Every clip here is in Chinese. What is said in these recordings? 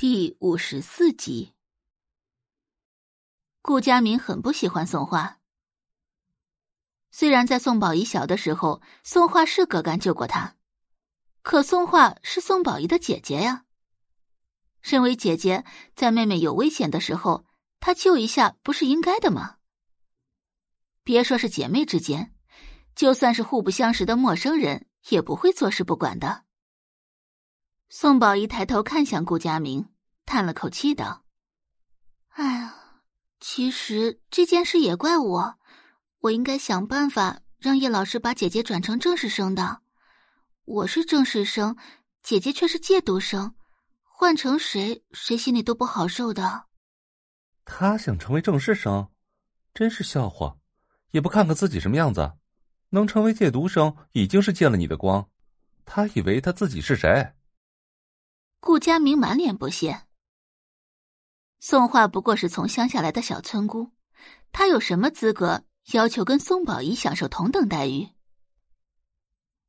第五十四集，顾佳明很不喜欢宋画。虽然在宋宝仪小的时候，宋画是葛干救过他，可宋画是宋宝仪的姐姐呀。身为姐姐，在妹妹有危险的时候，他救一下不是应该的吗？别说是姐妹之间，就算是互不相识的陌生人，也不会坐视不管的。宋宝仪抬头看向顾佳明，叹了口气道：“哎呀，其实这件事也怪我，我应该想办法让叶老师把姐姐转成正式生的。我是正式生，姐姐却是借读生，换成谁，谁心里都不好受的。”他想成为正式生，真是笑话！也不看看自己什么样子，能成为借读生已经是借了你的光。他以为他自己是谁？顾佳明满脸不屑。宋画不过是从乡下来的小村姑，她有什么资格要求跟宋宝仪享受同等待遇？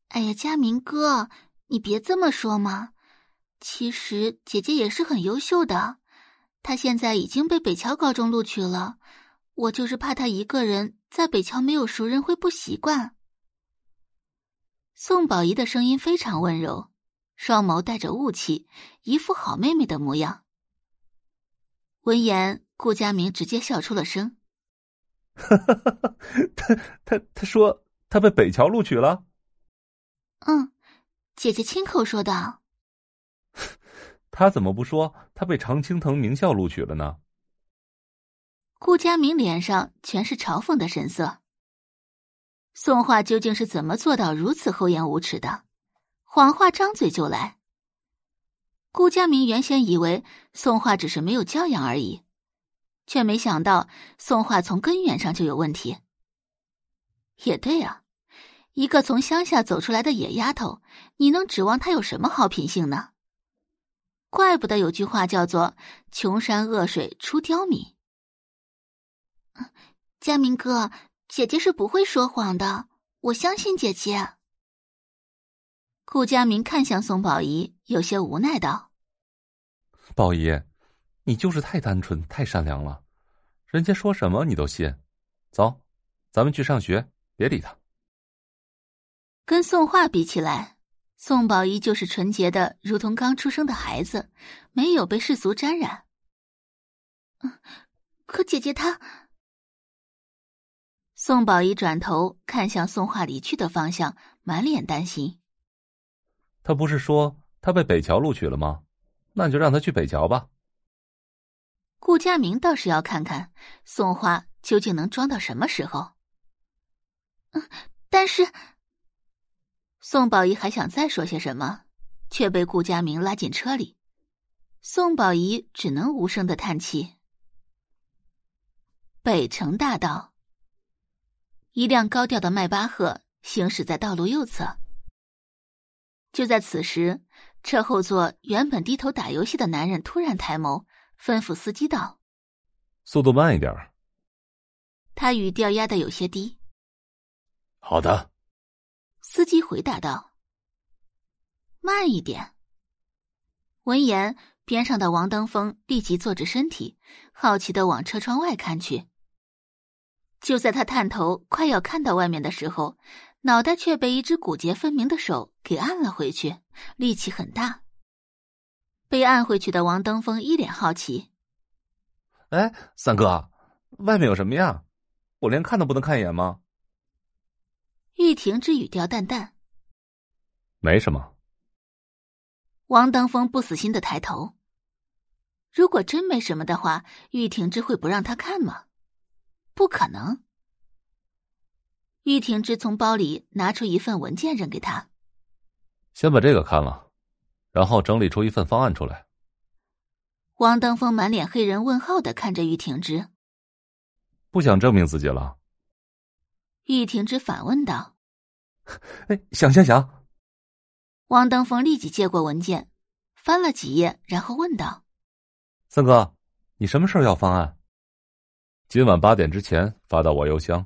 哎呀，佳明哥，你别这么说嘛！其实姐姐也是很优秀的，她现在已经被北桥高中录取了。我就是怕她一个人在北桥没有熟人会不习惯。宋宝仪的声音非常温柔。双眸带着雾气，一副好妹妹的模样。闻言，顾佳明直接笑出了声：“ 他他他说他被北桥录取了。”“嗯，姐姐亲口说的。”“他怎么不说他被常青藤名校录取了呢？”顾佳明脸上全是嘲讽的神色。宋画究竟是怎么做到如此厚颜无耻的？谎话张嘴就来。顾佳明原先以为宋画只是没有教养而已，却没想到宋画从根源上就有问题。也对啊，一个从乡下走出来的野丫头，你能指望她有什么好品性呢？怪不得有句话叫做“穷山恶水出刁民”。佳明哥，姐姐是不会说谎的，我相信姐姐。顾佳明看向宋宝仪，有些无奈道：“宝仪，你就是太单纯、太善良了，人家说什么你都信。走，咱们去上学，别理他。”跟宋画比起来，宋宝仪就是纯洁的，如同刚出生的孩子，没有被世俗沾染。嗯，可姐姐她……宋宝仪转头看向宋画离去的方向，满脸担心。他不是说他被北桥录取了吗？那就让他去北桥吧。顾佳明倒是要看看宋画究竟能装到什么时候。嗯，但是宋宝仪还想再说些什么，却被顾佳明拉进车里。宋宝仪只能无声的叹气。北城大道，一辆高调的迈巴赫行驶在道路右侧。就在此时，车后座原本低头打游戏的男人突然抬眸，吩咐司机道：“速度慢一点。”他语调压得有些低。“好的。”司机回答道。“慢一点。”闻言，边上的王登峰立即坐直身体，好奇的往车窗外看去。就在他探头快要看到外面的时候。脑袋却被一只骨节分明的手给按了回去，力气很大。被按回去的王登峰一脸好奇：“哎，三哥，外面有什么呀？我连看都不能看一眼吗？”玉婷之语调淡淡：“没什么。”王登峰不死心的抬头。如果真没什么的话，玉婷之会不让他看吗？不可能。玉婷之从包里拿出一份文件，扔给他。先把这个看了，然后整理出一份方案出来。王登峰满脸黑人问号的看着玉婷之，不想证明自己了。玉婷之反问道：“哎，想想想。”王登峰立即接过文件，翻了几页，然后问道：“三哥，你什么时候要方案？今晚八点之前发到我邮箱。”